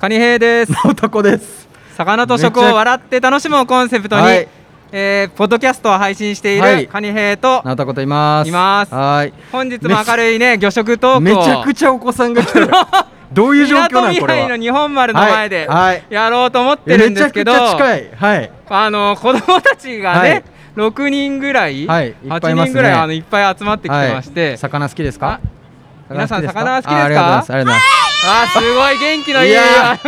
カニ兵です。です。魚と食を笑って楽しむをコンセプトに、はい。えーポッドキャストを配信していはい。るカニ兵とといます。います。はい。本日も明るいね魚食トークを。めちゃくちゃお子さんが来てる。どういう状況なのこれは。来の日本丸の前ではい。はいやろうと思ってるんですけど、めちゃくちゃ近い。はい。あの子供たちがね、はい。6人ぐらい、はい。いっぱいい8ますね。人ぐらいあのいっぱい集まってきてまして、はい。魚好きですか？皆さん魚は好きですか？あありがとうございます。ございあーすごい元気のいい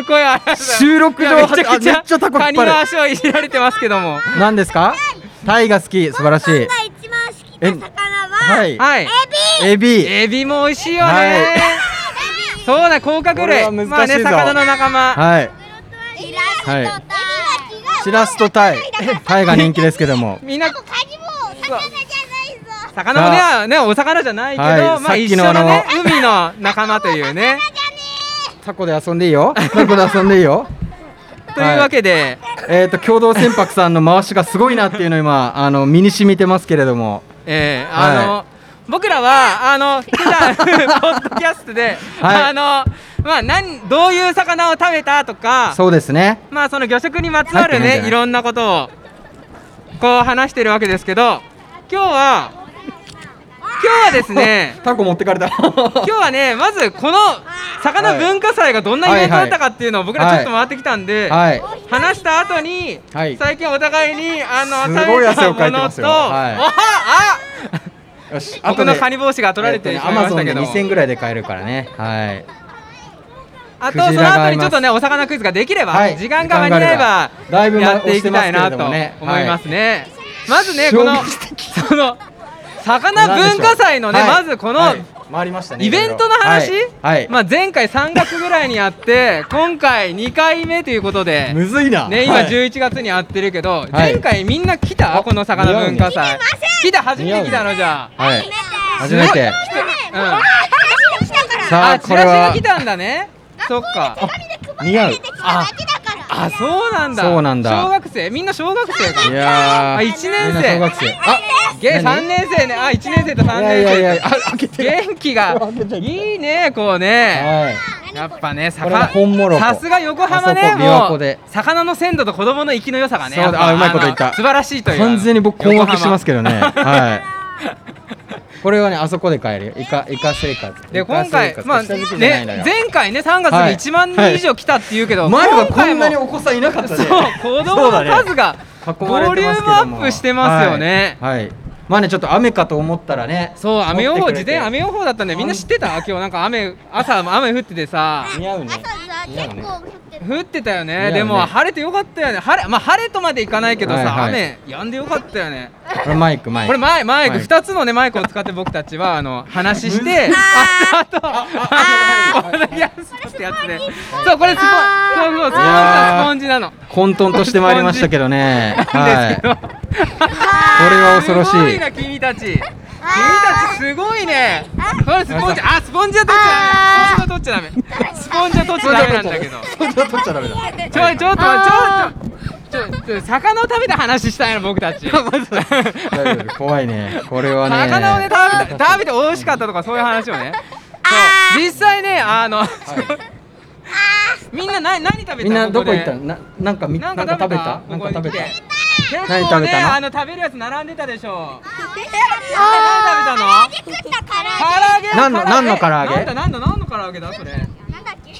声あ収録上めちゃくちゃあめっちゃタコ引っ張る。カニの足をいじられてますけども。何ですか？タイが好き素晴らしい。が一番好きな魚は、はい。はい。エビ。エビ。も美味しいよね、はい。そうだ甲殻これ類は難しいぞ。まあね魚の仲間、はい。はい。タイシラスとタイ。タイが人気ですけども。みんな。カニも魚もねねお魚じゃないけど、はい。まあ一緒のね海の仲間というね。タコで遊んでいいよ。タコで遊んでいいよ。というわけで、えっ、と共同船舶さんの回しがすごいなっていうのを今あの身に染みてますけれども。えーあの、は僕らはあの普段 ポッドキャストで、はい。あのまあなんどういう魚を食べたとかそうですね。まあその魚食にまつわるねいろんなことをこう話してるわけですけど今日は今日はですね タコ持ってかれた 今日はねまずこの魚文化祭がどんなイベントだったかっていうのを僕らちょっと回ってきたんで、はい。話した後に、はい。最近お互いにあの食べたものと、はい。あよし僕のカニ帽子が取られてしまいましたけど、2000ぐらいで買えるからね。はい。あとその後にちょっとねお魚クイズができれば、はい。時間が間に合えばやっていきたいなと思いますね。まずねこのその魚文化祭のね、はいまずこの、はい。回りましたねイベントの話、はいはい。まあ、前回3月ぐらいにやって今回2回目ということで、むずいな。ね、今はい。11月にやってるけど、い。前回みんな来た？あこの魚文化祭。来た初めて来たのじゃあ。はい。初めて。うん。あチラシが来たんだね。そっか。似合うああそうなんだ。そうなんだ。小学生？みんな小学生か。いやー。あ一年生。小学生。あゲ何？3年生ね。あ1年生と3いやいやいや。年生て。る元気が。いいねこうね。はい。やっぱねこれが魚。本モロコさすが横浜ねもう魚の鮮度と子供の生きの良さがねあうまいこと言った。の素晴らしいという。完全に僕困惑してますけけどね。はい これはねあそこで買えるよ。イカイカ生活。で今回まあねよ。前回ね3月にはい。1万人以上来たって言うけど前はこ今回もんなにお子さんいなかったね。そう子供の数がボリュームアップしてますよねはい、はい。まあねちょっと雨かと思ったらねそう雨予報自持ってくれて。転雨予報だったんでみんな知ってた？今日なんか雨朝雨降っててさ。似合うね。朝さ結構降ってる降ってたよね。ね。でも晴れてよかったよね。晴れまあ晴れとまでいかないけどさ、はいはい。雨止んでよかったよねマイクマイク。これマイマイク。はい2つのねマイクを使って僕たちはあの話してあとあとあのポッドキャストってやつでそうこれスポンそうそうスポンジだスポンジなの混沌としてまいりましたけどねはいこれは恐ろしいすごいな君たち君たちすごいねこれスポンジあスポンジは取っちゃダメスポンジは取っちゃダメスポンジは取っちゃダメなんだけどそんな取っちゃダメだちょいちょっとちょっとちょちょ魚を食べた話したいの僕たち。大丈夫。怖いね。これはね。魚をね食べた食べて美味しかったとかそういう話をね。そう実際ねあのみんな何何食べた？みんなどこで。行った？のななんかみななんんか食べた？か食べた？なんか食べた？結構何食べねたの？あの食べるやつ並んでたでしょ何食べたの？作ったから唐揚げ？何の何の唐揚げ？なんだなんだ何の唐揚げだそれ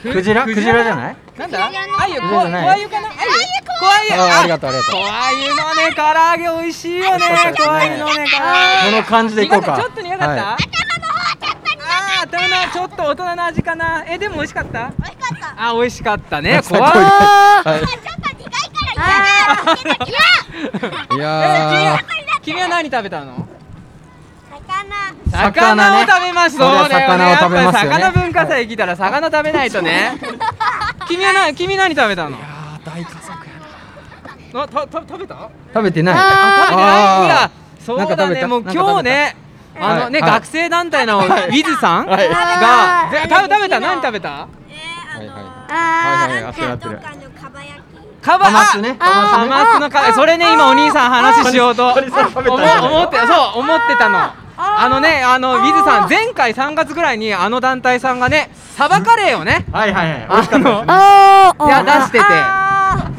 クジラクジラじゃない？なんだ？あゆこクジラじゃない。怖いゆかな？あゆ怖いゆあありがとうありがとう。怖いゆのね唐揚げ美味しいよね。怖いゆのね唐揚げ。この感じでいこうか。ちょっと苦かった、はあー頭のちょっと大人の味かな。えでも美味しかった？美味しかった。あ美味しかったね。最怖い高はい。ちょっと苦いから嫌だ。嫌いえや君は何食べたの？魚を食べます。そりゃそうだよね。魚を食べますよね。やっぱり魚文化祭来たら魚食べないとね。君はな君何食べたの？ー大家族やな。なたた食べた？食べてない。あ食べてない？いやあそうだね。もう今日ねあのねはい。学生団体のウィズさんがはい。ぜ食べ食べた何食べた？えーあはいのはい。はいはい。あそうやってる。カバカマスね。あカマスのかそれね今お兄さん話しようと思ってそう思ってたのあのねあのウィズさん前回3月ぐらいにあの団体さんがねサバカレーをねはいはいはい。あのねおいや出してて。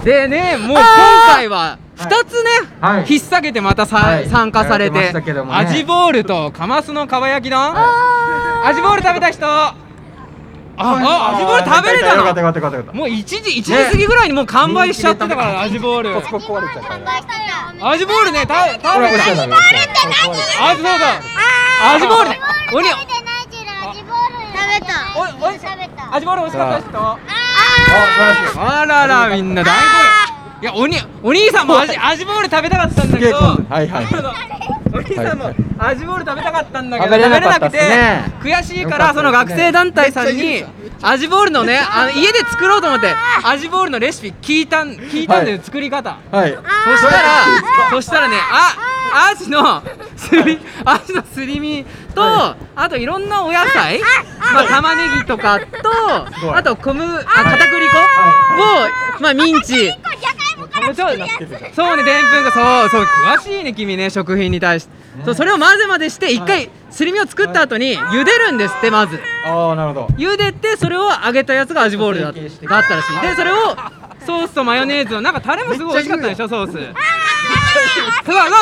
でねもう今回は2つね、はい。引っ提げてまたさ、はい。参加されて。ね。アジボールとカマスのかば焼き丼アジボール食べた人ああアジボール食べれたよかったのよかったよかったよかっもう1時1時過ぎぐらいにもう完売しちゃってたから、ねアジボールたここ壊れちゃった。よアジボールね。た食べたこれ？これこれこれあそうだアジボールねおに食べてないけどアジボール食べたおおいし食べた。アジボール美味しかった人？あらしい。あららみんな大好いやおにお兄さんもアジアジボール食べたかったんだけど。はいはい兄さんもはい。アジボール食べたかったんだけど食べれなくて悔しいからその学生団体さんにアジボールのねあの家で作ろうと思ってアジボールのレシピ聞いたん聞いたんだよはい。作り方。はい。そしたらそしたらねあアジのすりアジのすり身と、はあといろんなお野菜、まあ玉ねぎとかとあと小麦あ片栗粉はをまあミンチじゃがいもからそうなってるじゃんそうねでんぷんがそうそう詳しいね君ね食品に対して、そうそれを混ぜ混ぜして一回すり身を作った後に茹でるんですってまず。ああなるほど。茹でてそれを揚げたやつがアジボールだだったらしい。でそれをソースとマヨネーズのなんかタレもすごい美味しかったでしょソース。そう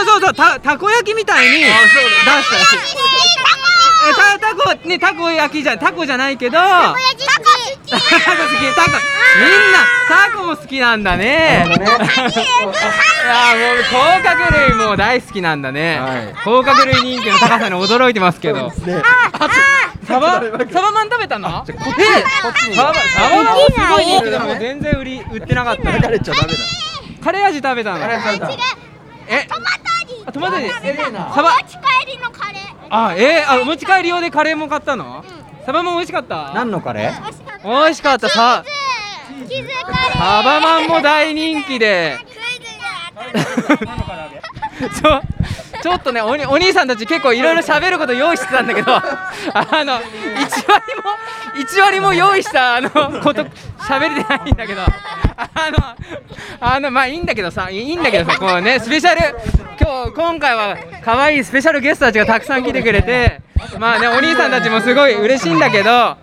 そうそうたたこ焼きみたいに。出した。らしいえたタコねたこ焼きじゃタコじゃないけどタコ好きタコみんなタコも好きなんだね。いやもう甲殻類も大好きなんだね、はい。甲殻類人気の高さに驚いてますけど。ね。サバサバマン食べたの？えサバサバマンすごい人気でも全然売り売ってなかった。流れちゃダメだ。カレー味食べたの？カレー食べたえ？トマト味あトマト味。食べたのサバ？お持ち帰りのカレー。あえー、あお持ち帰り用でカレーも買ったの、サバマン美味しかった？何のカレー？美味しかった。美味しかったさチーズカレー。サバマンも大人気で。そう。ちょっとねおにお兄さんたち結構いろいろ喋ること用意してたんだけどあの1割も1割も用意したあのこと喋れてないんだけどあのあのまあいいんだけどさいいんだけどさこうねスペシャル。今日今回は可愛いスペシャルゲストたちがたくさん来てくれてまあねお兄さんたちもすごい嬉しいんだけど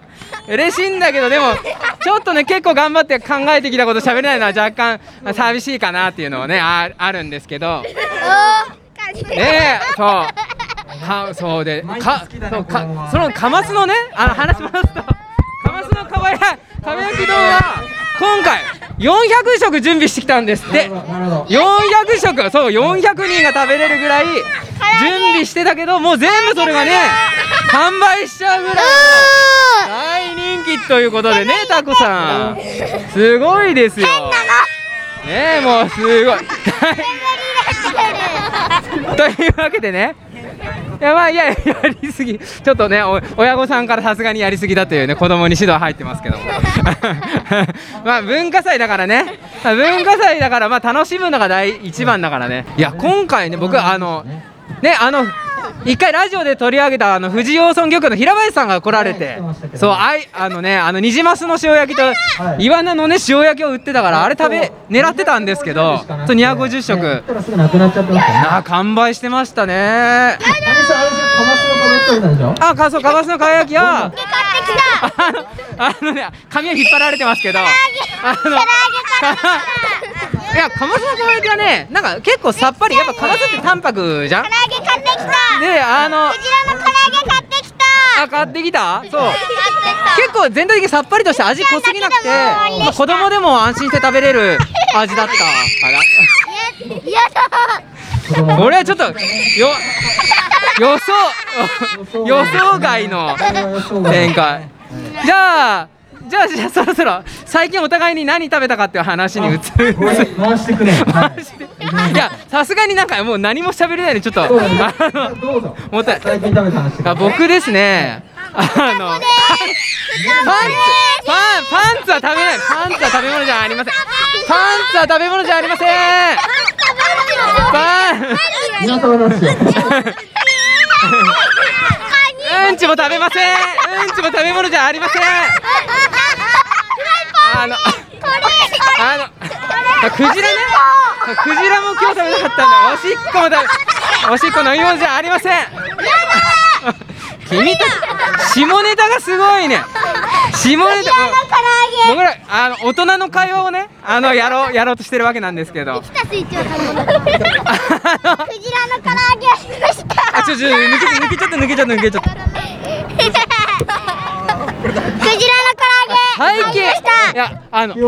嬉しいんだけどでもちょっとね結構頑張って考えてきたこと喋れないのは若干寂しいかなっていうのはねああるんですけど。ねえそう。はそうでかそうかそのカマスのねあの話しますとカマスのかばやかば焼き丼は今回400食準備してきたんです。ってなるほど。400食そう400人が食べれるぐらい準備してたけどもう全部それがね完売しちゃうぐらい。大人気ということでねタコさん。すごいですよ。ねえもうすごい。というわけでねいやまあいややりすぎ。ちょっとね親御さんからさすがにやりすぎだというね子供に指導入ってますけども。まあ文化祭だからね。文化祭だからまあ楽しむのが第一番だからね。いや今回ね僕あのねあの 一回ラジオで取り上げたあの富士養村漁協の平林さんが来られて。そうあいあのねあのニジマスの塩焼きとイワナのね塩焼きを売ってたからあれ食べ狙ってたんですけどそう250食。たらすぐなくなっちゃってましたね。あ完売してましたね。あれさあれカマスのコメントたでしょ？あかそうかばすのかば焼きは。買ってきた。あのね髪を引っ張られてますけど。あのかいやかますのかば焼きはねなんか結構さっぱりやっぱかますって淡白じゃん？唐揚げ買ってきた。であのクジラの唐揚げ買ってきた。あ買ってきた？そう。買って結構全体的にさっぱりとして味濃すぎなくてまあ子供でも安心して食べれる味だった。かきたややだ。ら俺はちょっとよ予想 予想外の展開。じゃあじゃあじゃあそろそろ最近お互いに何食べたかっていう話に移る。回してくれ。はいいやさすがになんかもう何も喋れないんでちょっとあのどうぞ。もったい最近食べた話。あ僕ですね。あのパンツパンパンツは食べない。パンツは食べ物じゃありません。パンツは食べ物じゃありません。パン皆様の話うんちも食べません。うんちも食べ物じゃありませんあのあのあクジラね。あクジラも今日食べなかったんでおしっこも食べおしっこ飲み物じゃありません。君たち下ネタがすごいね。下ネタ僕らあの大人の会話をねあのやろうやろうとしてるわけなんですけど。来たスイッチを頼むクジラの唐揚げありました。あちょちょ抜け抜けちゃった抜けちゃった抜けちゃった。クジラの唐揚げ。背景 いやあの。い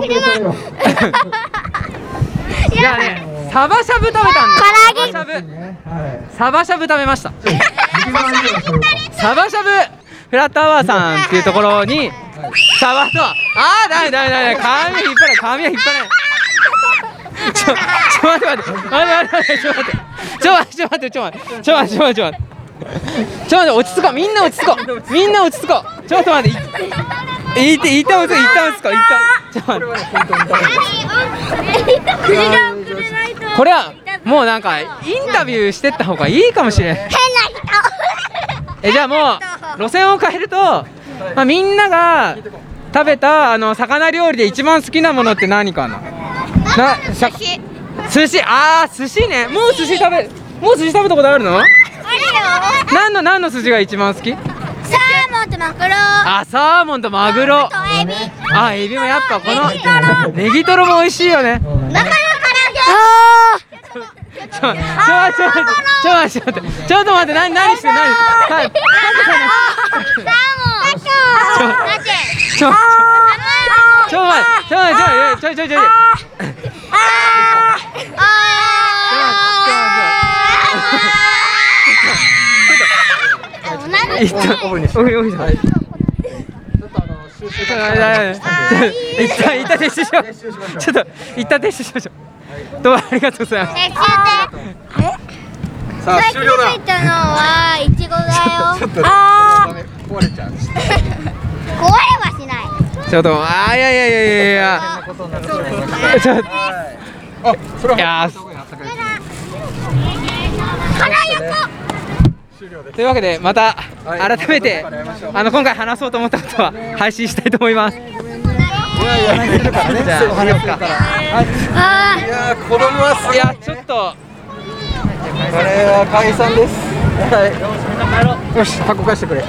やねサバしゃぶ食べたんです唐揚げサバしゃぶ。食べました。サバしゃぶフラットアワーさんっていうところにサバとああだめだめだめ髪引っ張れ髪は引っ張れ。ちょ、ちょ待って待って、待って待って、ちょ待って、ちょ待って、ちょ待って、ちょ待って、ちょ待って、ちょ待って、ちょ待って、落ち着こう、みんな落ち着こう、みんな落ち着こう、ちょっと待って。いいって一旦落ち着こう一旦落ち着こう一旦ちょっと待ってこれはもうなんかインタビューしてった方がいいかもしれない変なえじゃあもう路線を変えると、まあ、みんなが食べたあの魚料理で一番好きなものって何かな？なさ人寿寿司？あー寿司ね。もう寿司食べもう寿司食べたことあるの？あるよ。何の何の寿司が一番好き？マグロ。あサーモンとマグロ。とエビ。あエビもやっぱこのネギトロ。も美味しいよね。中の唐揚げちょちょちょちょちょちょちょちょちょっと待って何何して何はいサーモンだってちょちょ待ってちょ待ってちょちょちょちょちょちょ一旦おいおいおいちょっと一旦一旦撤収しようちょっと一旦撤収しましょうどうもありがとうございますさあ終了だいたのはいちごだよあダメ壊れちゃうー壊れはしないちょっとあーいやいやいやいやいやちょっとあそれは。いやー。花横というわけでまたはい。改めてあの今回話そうと思ったことは配信したいと思います。いやい。や子供はすごい。いやちょっと。これは解散です。はい。よし箱貸してくれ